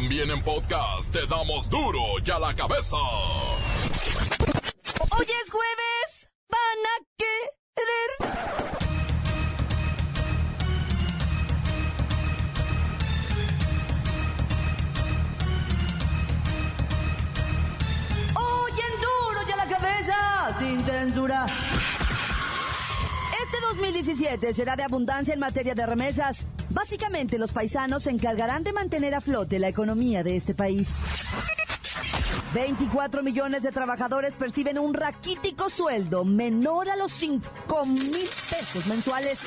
También en podcast te damos duro y a la cabeza. Hoy es jueves, van a querer. Hoy en duro y a la cabeza, sin censura. Este 2017 será de abundancia en materia de remesas. Básicamente los paisanos se encargarán de mantener a flote la economía de este país. 24 millones de trabajadores perciben un raquítico sueldo menor a los 5 mil pesos mensuales.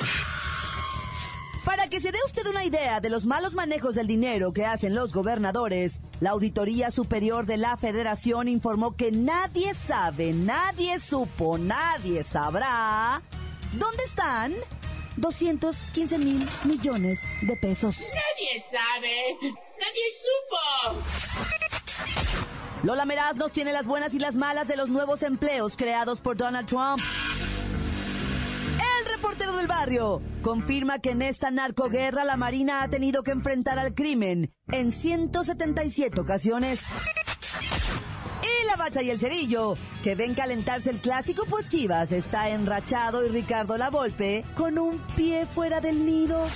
Para que se dé usted una idea de los malos manejos del dinero que hacen los gobernadores, la Auditoría Superior de la Federación informó que nadie sabe, nadie supo, nadie sabrá dónde están 215 mil millones de pesos. Nadie sabe. Nadie supo. Lola Meraz nos tiene las buenas y las malas de los nuevos empleos creados por Donald Trump. El reportero del barrio confirma que en esta narcoguerra la Marina ha tenido que enfrentar al crimen en 177 ocasiones. La bacha y el cerillo, que ven calentarse el clásico pues Chivas está enrachado y Ricardo La Volpe con un pie fuera del nido.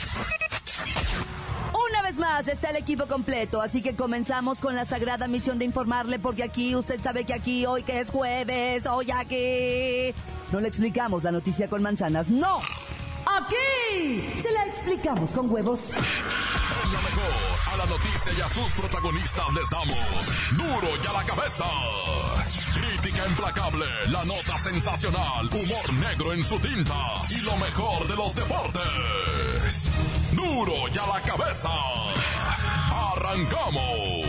Una vez más está el equipo completo, así que comenzamos con la sagrada misión de informarle, porque aquí usted sabe que aquí, hoy que es jueves, hoy aquí, no le explicamos la noticia con manzanas, no. Aquí se la explicamos con huevos. Noticia y a sus protagonistas les damos duro y a la cabeza. Crítica implacable, la nota sensacional, humor negro en su tinta y lo mejor de los deportes. Duro y a la cabeza. Arrancamos.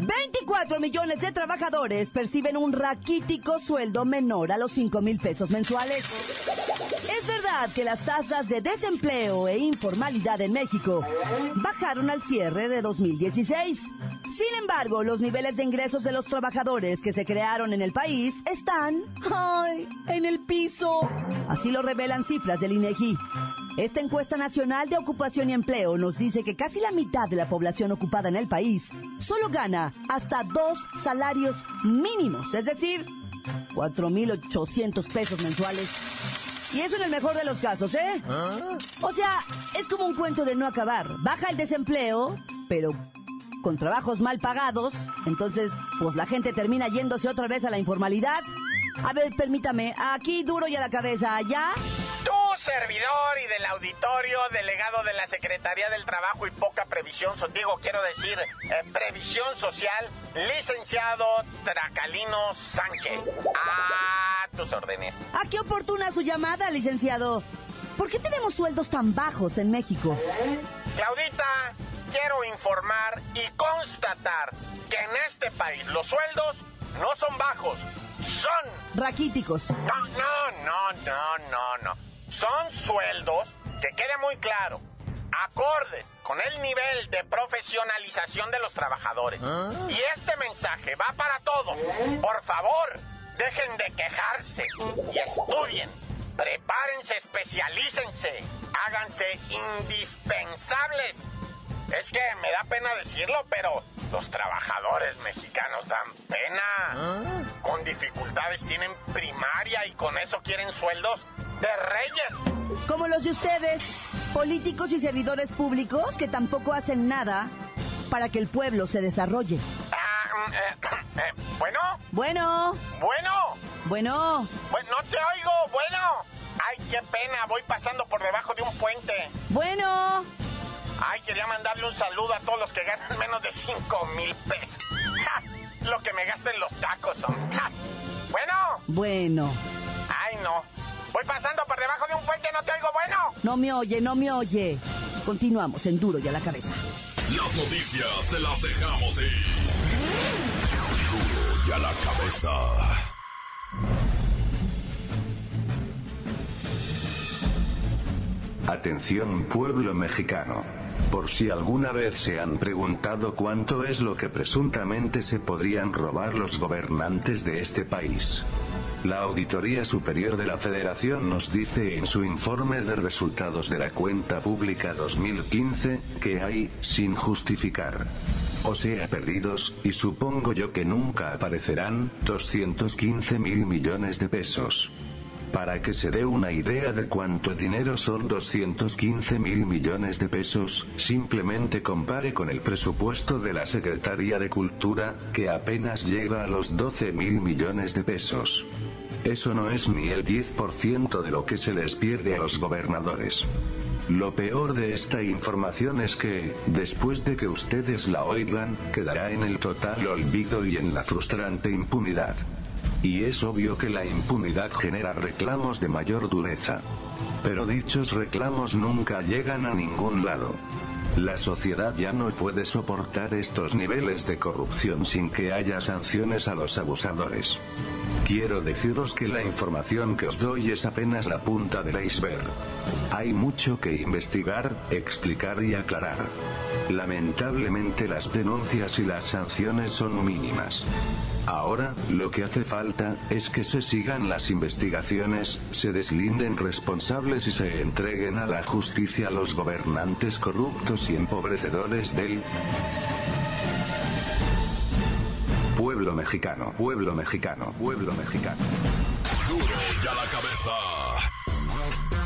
24 millones de trabajadores perciben un raquítico sueldo menor a los 5 mil pesos mensuales. Es verdad que las tasas de desempleo e informalidad en México bajaron al cierre de 2016. Sin embargo, los niveles de ingresos de los trabajadores que se crearon en el país están, ay, en el piso. Así lo revelan cifras del INEGI. Esta encuesta nacional de ocupación y empleo nos dice que casi la mitad de la población ocupada en el país solo gana hasta dos salarios mínimos, es decir, 4.800 pesos mensuales. Y eso en el mejor de los casos, ¿eh? O sea, es como un cuento de no acabar. Baja el desempleo, pero con trabajos mal pagados, entonces pues la gente termina yéndose otra vez a la informalidad. A ver, permítame, aquí duro y a la cabeza, ¿ya? Servidor y del auditorio, delegado de la Secretaría del Trabajo y Poca Previsión, digo, quiero decir, eh, Previsión Social, licenciado Tracalino Sánchez. A tus órdenes. ¿A qué oportuna su llamada, licenciado? ¿Por qué tenemos sueldos tan bajos en México? Claudita, quiero informar y constatar que en este país los sueldos no son bajos, son Raquíticos. No, no, no, no, no, no. Son sueldos, que quede muy claro, acordes con el nivel de profesionalización de los trabajadores. Y este mensaje va para todos. Por favor, dejen de quejarse y estudien. Prepárense, especialícense, háganse indispensables. Es que me da pena decirlo, pero los trabajadores mexicanos dan pena. Con dificultades tienen primaria y con eso quieren sueldos de reyes. Como los de ustedes, políticos y servidores públicos que tampoco hacen nada para que el pueblo se desarrolle. Ah, mm, eh, eh, bueno, Bueno, bueno, bueno, bueno, no te oigo, bueno. Ay, qué pena, voy pasando por debajo de un puente. bueno. Ay, quería mandarle un saludo a todos los que ganan menos de 5 mil pesos. ¡Ja! Lo que me gasto en los tacos son. ¡Ja! Bueno, Bueno. ay no. Voy pasando por debajo de un puente, no te oigo, bueno. No me oye, no me oye. Continuamos en duro y a la cabeza. Las noticias te las dejamos ir. Duro y a la cabeza. Atención pueblo mexicano. Por si alguna vez se han preguntado cuánto es lo que presuntamente se podrían robar los gobernantes de este país. La Auditoría Superior de la Federación nos dice en su informe de resultados de la cuenta pública 2015, que hay, sin justificar, o sea perdidos, y supongo yo que nunca aparecerán, 215 mil millones de pesos. Para que se dé una idea de cuánto dinero son 215 mil millones de pesos, simplemente compare con el presupuesto de la Secretaría de Cultura, que apenas llega a los 12 mil millones de pesos. Eso no es ni el 10% de lo que se les pierde a los gobernadores. Lo peor de esta información es que, después de que ustedes la oigan, quedará en el total olvido y en la frustrante impunidad. Y es obvio que la impunidad genera reclamos de mayor dureza. Pero dichos reclamos nunca llegan a ningún lado. La sociedad ya no puede soportar estos niveles de corrupción sin que haya sanciones a los abusadores. Quiero deciros que la información que os doy es apenas la punta del iceberg. Hay mucho que investigar, explicar y aclarar. Lamentablemente las denuncias y las sanciones son mínimas. Ahora, lo que hace falta, es que se sigan las investigaciones, se deslinden responsables y se entreguen a la justicia los gobernantes corruptos y empobrecedores del pueblo mexicano, pueblo mexicano, pueblo mexicano. La cabeza.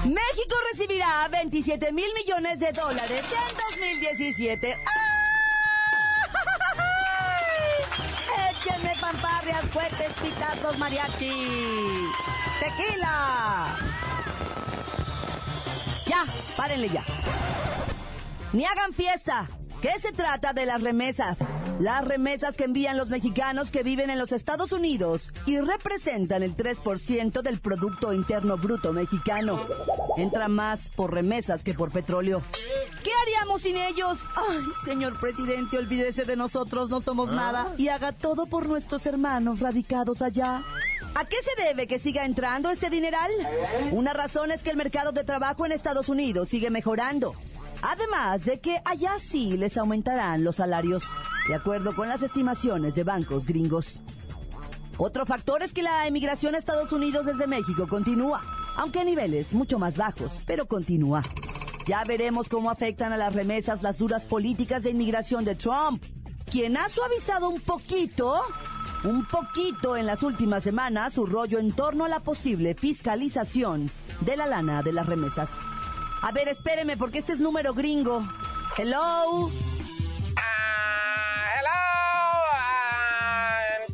México recibirá 27 mil millones de dólares en 2017. ¡Ay! Échenme pamparrias, fuertes, pitazos, mariachi. Tequila. Ya, párenle ya. Ni hagan fiesta. ¿Qué se trata de las remesas? Las remesas que envían los mexicanos que viven en los Estados Unidos y representan el 3% del Producto Interno Bruto mexicano. Entra más por remesas que por petróleo. ¿Qué haríamos sin ellos? Ay, señor presidente, olvídese de nosotros, no somos nada. Y haga todo por nuestros hermanos radicados allá. ¿A qué se debe que siga entrando este dineral? Una razón es que el mercado de trabajo en Estados Unidos sigue mejorando. Además de que allá sí les aumentarán los salarios, de acuerdo con las estimaciones de bancos gringos. Otro factor es que la emigración a Estados Unidos desde México continúa, aunque a niveles mucho más bajos, pero continúa. Ya veremos cómo afectan a las remesas las duras políticas de inmigración de Trump, quien ha suavizado un poquito, un poquito en las últimas semanas su rollo en torno a la posible fiscalización de la lana de las remesas. A ver, espéreme, porque este es número gringo. Hello.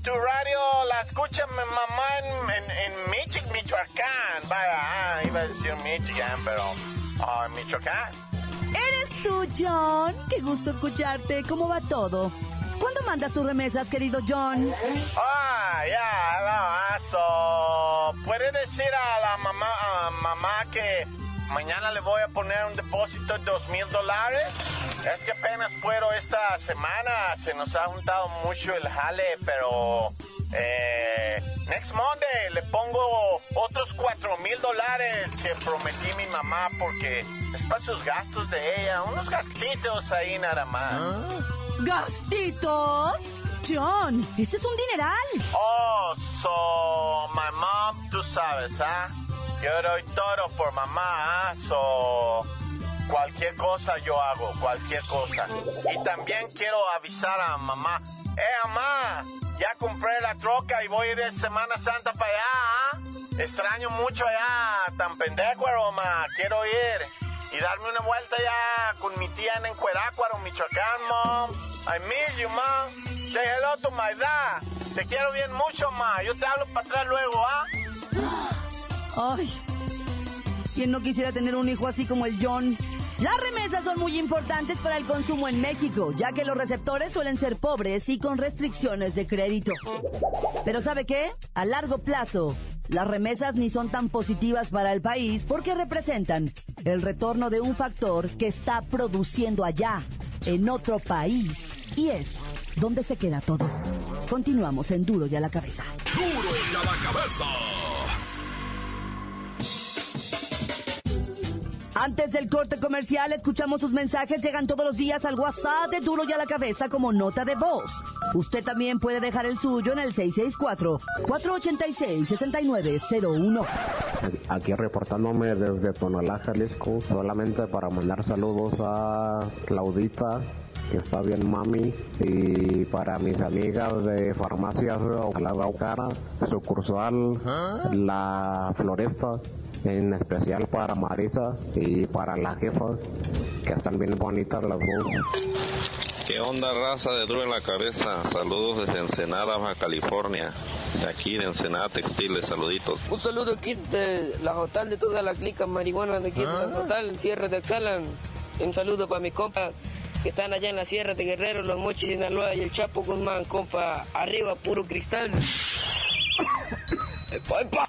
Tu radio la escucha mi mamá en, en, en Michi- Michoacán. Vaya, ah, iba a decir Michigan, pero ah, Michoacán. ¿Eres tú, John? Qué gusto escucharte. ¿Cómo va todo? ¿Cuándo mandas tus remesas, querido John? Ah, ya, no, ah, so, ¿Puede decir a la mamá, a mamá que mañana le voy a poner un depósito de dos mil dólares? Es que apenas puedo esta semana, se nos ha juntado mucho el jale, pero eh, next Monday le pongo otros cuatro mil dólares que prometí mi mamá porque es para sus gastos de ella, unos gastitos ahí nada más. ¿Gastitos? John, ese es un dineral. Oh, so, my mom, tú sabes, ¿ah? Yo doy todo por mamá, ¿ah? So, cualquier cosa yo hago, cualquier cosa. Y también quiero avisar a mamá, eh, mamá, ya compré la troca y voy a ir de Semana Santa para allá, ¿ah? Extraño mucho allá, tan pendejo, mamá, quiero ir. Y darme una vuelta ya con mi tía en Encuerácuaro, Michoacán, mom. I miss you, mom. Say hello to my dad. Te quiero bien mucho, ma. Yo te hablo para atrás luego, ¿ah? Ay, ¿quién no quisiera tener un hijo así como el John? Las remesas son muy importantes para el consumo en México, ya que los receptores suelen ser pobres y con restricciones de crédito. Pero ¿sabe qué? A largo plazo, las remesas ni son tan positivas para el país porque representan el retorno de un factor que está produciendo allá, en otro país, y es donde se queda todo. Continuamos en Duro y a la cabeza. Duro ya la cabeza. Antes del corte comercial, escuchamos sus mensajes. Llegan todos los días al WhatsApp de Duro y a la Cabeza como nota de voz. Usted también puede dejar el suyo en el 664-486-6901. Aquí reportándome desde Tonalá, Jalisco, solamente para mandar saludos a Claudita, que está bien mami, y para mis amigas de farmacias La Baucara, sucursal La Floresta, en especial para Marisa y para la jefa, que están bien bonitas las dos. ¿Qué onda, raza de Duro en la Cabeza? Saludos desde Ensenada, Baja California. De aquí de Ensenada Textiles, saluditos. Un saludo aquí de la hotel de toda la clica marihuana de aquí de la hotel, Sierra de Exalan. Un saludo para mi compa que están allá en la Sierra de Guerrero, Los Mochis, Sinaloa y el Chapo Guzmán, compa. Arriba, puro cristal. ¡Epa, epa!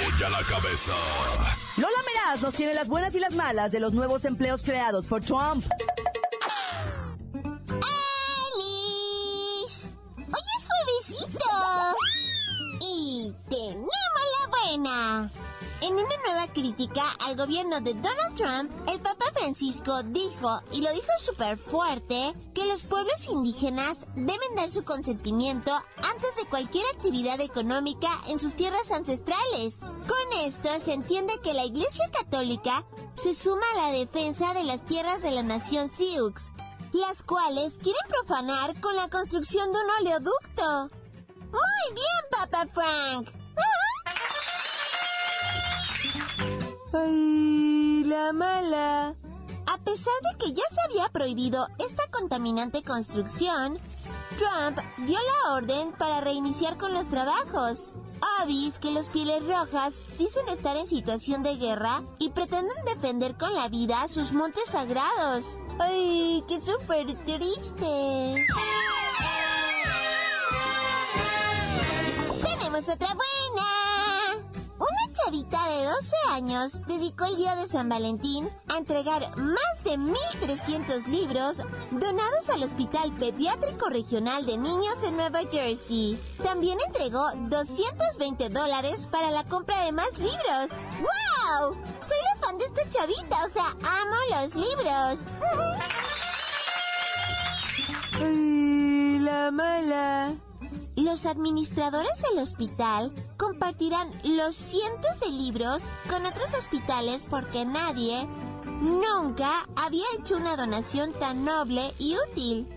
la cabeza. Lola Meraz nos tiene las buenas y las malas de los nuevos empleos creados por Trump. Gobierno de Donald Trump, el Papa Francisco dijo, y lo dijo súper fuerte, que los pueblos indígenas deben dar su consentimiento antes de cualquier actividad económica en sus tierras ancestrales. Con esto se entiende que la Iglesia Católica se suma a la defensa de las tierras de la nación Sioux, las cuales quieren profanar con la construcción de un oleoducto. Muy bien, Papa Frank. ¡Ay, la mala! A pesar de que ya se había prohibido esta contaminante construcción, Trump dio la orden para reiniciar con los trabajos. Avis que los pieles rojas dicen estar en situación de guerra y pretenden defender con la vida sus montes sagrados. ¡Ay, qué súper triste! Tenemos otra buena. Chavita de 12 años dedicó el día de San Valentín a entregar más de 1.300 libros donados al Hospital Pediátrico Regional de Niños en Nueva Jersey. También entregó 220 dólares para la compra de más libros. ¡Wow! Soy la fan de esta chavita, o sea, amo los libros. ¡Ay, la mala! Los administradores del hospital compartirán los cientos de libros con otros hospitales porque nadie nunca había hecho una donación tan noble y útil.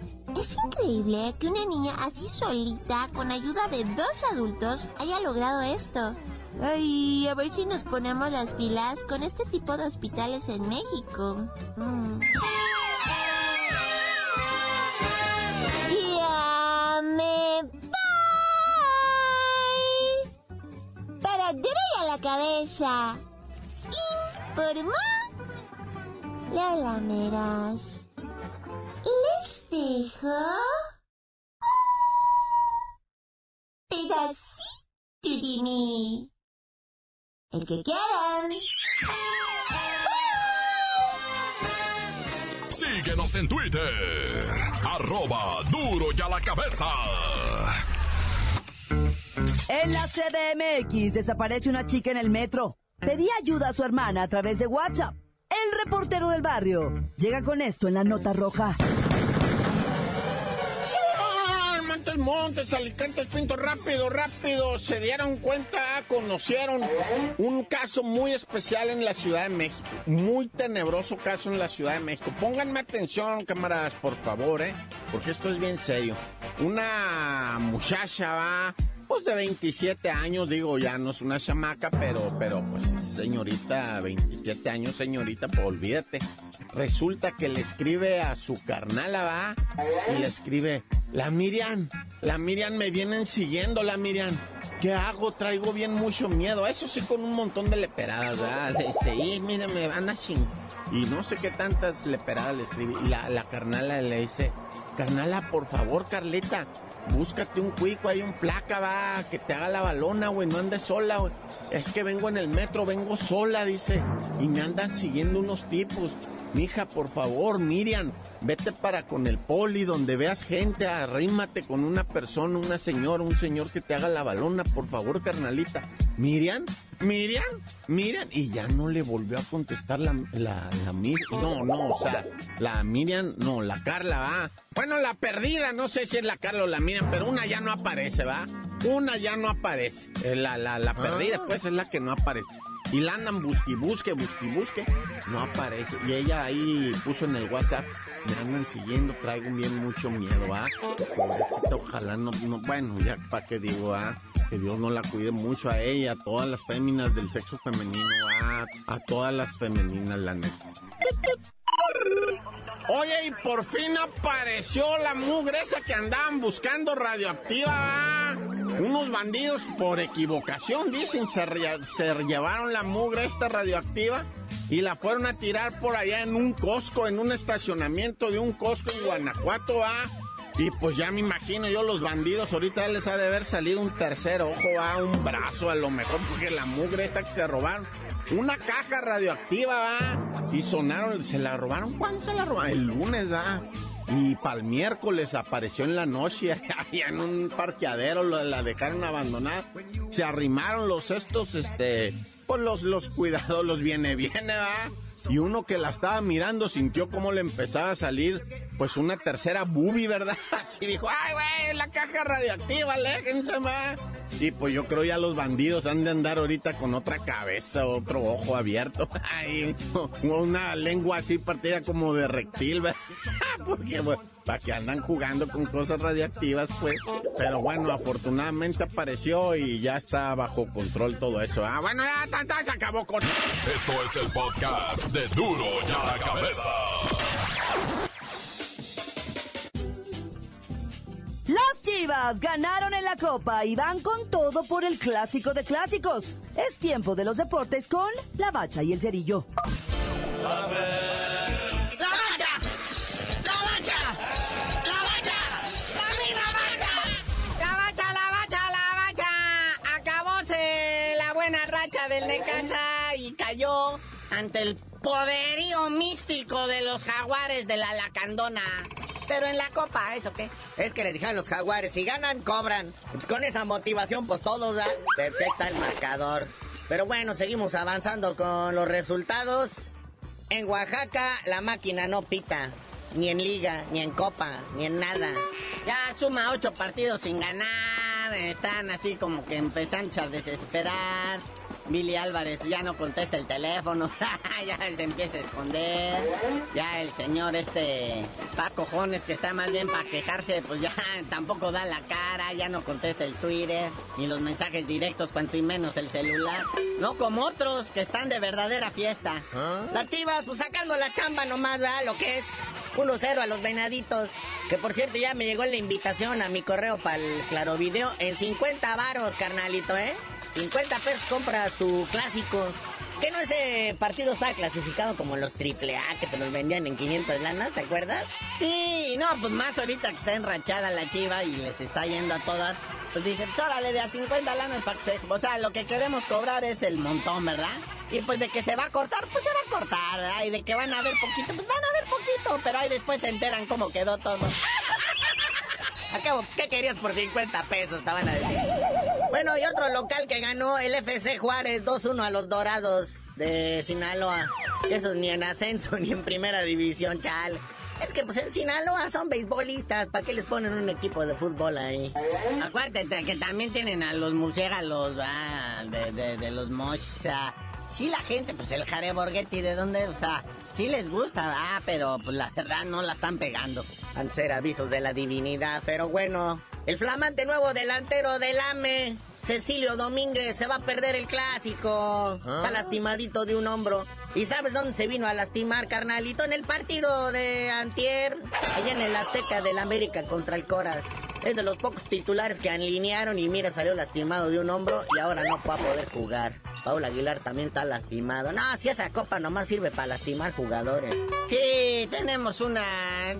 Es increíble que una niña así solita, con ayuda de dos adultos, haya logrado esto. Ay, a ver si nos ponemos las pilas con este tipo de hospitales en México. Mm. Y a la cabeza. Informó Lola Meras. Les dejo pedacito de mí. El que quieran. Síguenos en Twitter. Arroba duro y a la cabeza. En la CDMX desaparece una chica en el metro. Pedía ayuda a su hermana a través de WhatsApp. El reportero del barrio llega con esto en la nota roja. Montes, Montes, Alicantes, Pinto, rápido, rápido. Se dieron cuenta, conocieron un caso muy especial en la Ciudad de México. Muy tenebroso caso en la Ciudad de México. Pónganme atención, camaradas, por favor, ¿eh? Porque esto es bien serio. Una muchacha va, pues de 27 años, digo, ya no es una chamaca, pero, pero pues es señorita, 27 años, señorita, pues olvídate. Resulta que le escribe a su carnala, va, y le escribe, la Miriam, la Miriam me vienen siguiendo, la Miriam. ¿qué hago? Traigo bien mucho miedo. Eso sí, con un montón de leperadas, ¿verdad? Y mire, me van a. Y no sé qué tantas leperadas le escribí. Y la, la carnala le dice, carnala, por favor, Carlita, búscate un cuico, hay un placa, va, que te haga la balona, güey, no andes sola, güey. Es que vengo en el metro, vengo sola, dice, y me andan siguiendo unos tipos. Mija, por favor, Miriam, vete para con el poli, donde veas gente, arrímate con una persona, una señora, un señor que te haga la balona, por favor, carnalita. Miriam, Miriam, Miriam, y ya no le volvió a contestar la, la, la Mir- no, no, o sea, la Miriam, no, la Carla, va. Bueno, la perdida, no sé si es la Carla o la Miriam, pero una ya no aparece, va. Una ya no aparece. Eh, La, la, la perdida, pues, es la que no aparece. Y la andan busque, busque, busque, busque. No aparece. Y ella ahí puso en el WhatsApp, me andan siguiendo, traigo bien mucho miedo, ¿ah? Pobrecita, ojalá no, no, bueno, ya para qué digo, ¿ah? Que Dios no la cuide mucho a ella, a todas las féminas del sexo femenino, ¿ah? A todas las femeninas, la neta. Oye, y por fin apareció la mugre esa que andaban buscando radioactiva. ¿ah? Unos bandidos por equivocación, dicen, se, llevaron la mugre esta radioactiva y la fueron a tirar por allá en un Costco, en un estacionamiento de un Costco en Guanajuato, ¿va? Y pues ya me imagino yo los bandidos, ahorita les ha de haber salido un tercer ojo, ¿va? un brazo a lo mejor, porque la mugre esta que se robaron, una caja radioactiva, va, y sonaron, se la robaron, ¿cuándo se la robaron? El lunes, va. Y para el miércoles apareció en la noche allá en un parqueadero, la dejaron abandonada. Se arrimaron los estos, este, pues los, los cuidados, los viene, viene, va. Y uno que la estaba mirando sintió cómo le empezaba a salir, pues una tercera boobie, ¿verdad? Así dijo, ay, güey, la caja radioactiva, aléjense, ma. Y pues yo creo ya los bandidos han de andar ahorita con otra cabeza, otro ojo abierto, ay, una lengua así partida como de reptil, ¿verdad? Porque, para que andan jugando con cosas radiactivas, pues. Pero bueno, afortunadamente apareció y ya está bajo control todo eso. Ah, bueno, ya tan, tan, se acabó con... Esto es el podcast de Duro y a la Cabeza. Las Chivas ganaron en la Copa y van con todo por el clásico de clásicos. Es tiempo de los deportes con La Bacha y el Cerillo. ¡La buena racha del Necaxa y cayó ante el poderío místico de los jaguares de la Lacandona. Pero en la copa, ¿eso qué? Es que les dijeron los jaguares, si ganan, cobran. Pues con esa motivación, pues todos, ¿da? Pero sí está el marcador. Pero bueno, seguimos avanzando con los resultados. En Oaxaca, la máquina no pita. Ni en liga, ni en copa, ni en nada. Ya suma ocho partidos sin ganar. Están así como que empezando a desesperar. Billy Álvarez ya no contesta el teléfono. ya se empieza a esconder. Ya el señor este Paco Jones, que está más bien para quejarse, pues ya tampoco da la cara. Ya no contesta el Twitter. Ni los mensajes directos, cuanto y menos el celular. No como otros que están de verdadera fiesta. Las chivas, pues sacando la chamba nomás, ¿verdad? Lo que es 1-0 a los venaditos. Que por cierto, ya me llegó la invitación a mi correo para el Claro Video en 50 varos, carnalito, ¿eh? 50 pesos compras tu clásico. ¿Qué no ese partido estaba clasificado como los AAA que te los vendían en 500 lanas, ¿te acuerdas? Sí, no, pues más ahorita que está enrachada la chiva y les está yendo a todas, pues dicen, órale, de a 50 lanas para que se... O sea, lo que queremos cobrar es el montón, ¿verdad? Y pues de que se va a cortar, pues se va a cortar, ¿verdad? Y de que van a ver poquito, pues van a ver poquito, pero ahí después se enteran cómo quedó todo. Acabo, ¿qué querías por 50 pesos? Estaban a decir. Bueno, y otro local que ganó el FC Juárez 2-1 a los Dorados de Sinaloa. Esos ni en ascenso ni en primera división, chal. Es que pues en Sinaloa son beisbolistas, ¿para qué les ponen un equipo de fútbol ahí? Acuérdate que también tienen a los murciélagos, ah, de, los moch, o sea, sí la gente, pues el Jare Borghetti, ¿de dónde? O sea, sí les gusta, ah, pero pues la verdad no la están pegando. Han ser avisos de la divinidad, pero bueno. El flamante nuevo delantero del AME, Cecilio Domínguez, se va a perder el clásico. Está lastimadito de un hombro. ¿Y sabes dónde se vino a lastimar, carnalito? En el partido de Antier, allá en el Azteca del América contra el Coras. Es de los pocos titulares que alinearon y mira, salió lastimado de un hombro y ahora no va a poder jugar. Paul Aguilar también está lastimado. No, si esa copa nomás sirve para lastimar jugadores. Sí, tenemos una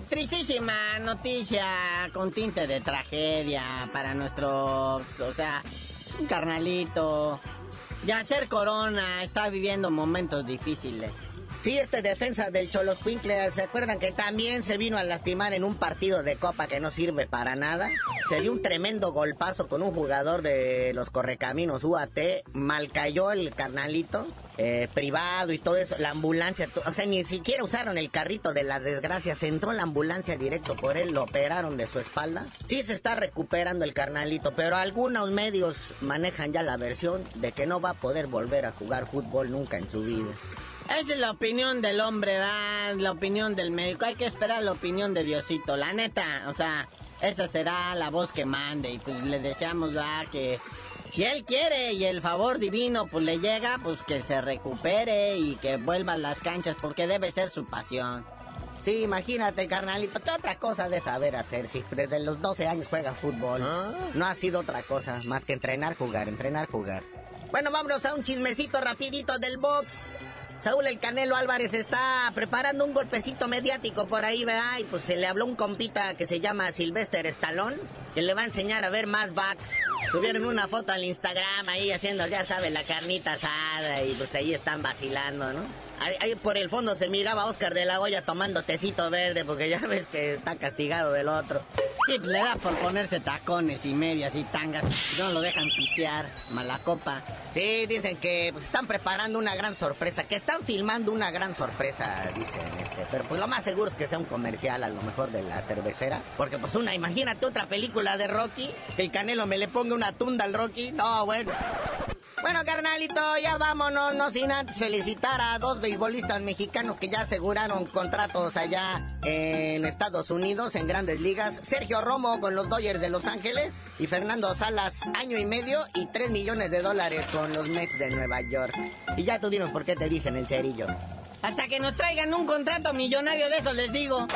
tristísima noticia con tinte de tragedia para nuestro, o sea, un carnalito. Yacer Corona está viviendo momentos difíciles. Sí, este defensa del Cholos Quinkle, ¿se acuerdan que también se vino a lastimar en un partido de copa que no sirve para nada? Se dio un tremendo golpazo con un jugador de los Correcaminos UAT, mal cayó el carnalito, eh, privado y todo eso, la ambulancia, o sea, ni siquiera usaron el carrito de las desgracias, entró la ambulancia directo por él, lo operaron de su espalda. Sí se está recuperando el carnalito, pero algunos medios manejan ya la versión de que no va a poder volver a jugar fútbol nunca en su vida. Esa es la opinión del hombre, ¿va? la opinión del médico. Hay que esperar la opinión de Diosito. La neta, o sea, esa será la voz que mande. Y pues le deseamos, va, que si él quiere y el favor divino pues le llega, pues que se recupere y que vuelva a las canchas porque debe ser su pasión. Sí, imagínate, carnalito, ¿qué otra cosa de saber hacer? Si desde los 12 años juega fútbol, no ha sido otra cosa más que entrenar, jugar, entrenar, jugar. Bueno, vámonos a un chismecito rapidito del box. Saúl el Canelo Álvarez está preparando un golpecito mediático por ahí, ¿verdad? Y pues se le habló un compita que se llama Sylvester Stallone, que le va a enseñar a ver más backs. Subieron una foto al Instagram ahí haciendo, ya sabe, la carnita asada y pues ahí están vacilando, ¿no? Ahí, por el fondo se miraba a Oscar de la Hoya tomando tecito verde porque ya ves que está castigado del otro. Sí, le da por ponerse tacones y medias y tangas. No lo dejan pistear, mala copa. Sí, dicen que pues, están preparando una gran sorpresa, que están filmando una gran sorpresa, dicen. Este, pero pues lo más seguro es que sea un comercial a lo mejor de la cervecera. Porque pues una, imagínate otra película de Rocky, que el Canelo me le ponga una tunda al Rocky. No, bueno. Bueno, carnalito, ya vámonos, no sin antes felicitar a dos beisbolistas mexicanos que ya aseguraron contratos allá en Estados Unidos, en grandes ligas. Sergio Romo con los Dodgers de Los Ángeles y Fernando Salas, año y medio y tres millones de dólares con los Mets de Nueva York. Y ya tú dinos por qué te dicen el cerillo. Hasta que nos traigan un contrato millonario de eso, les digo.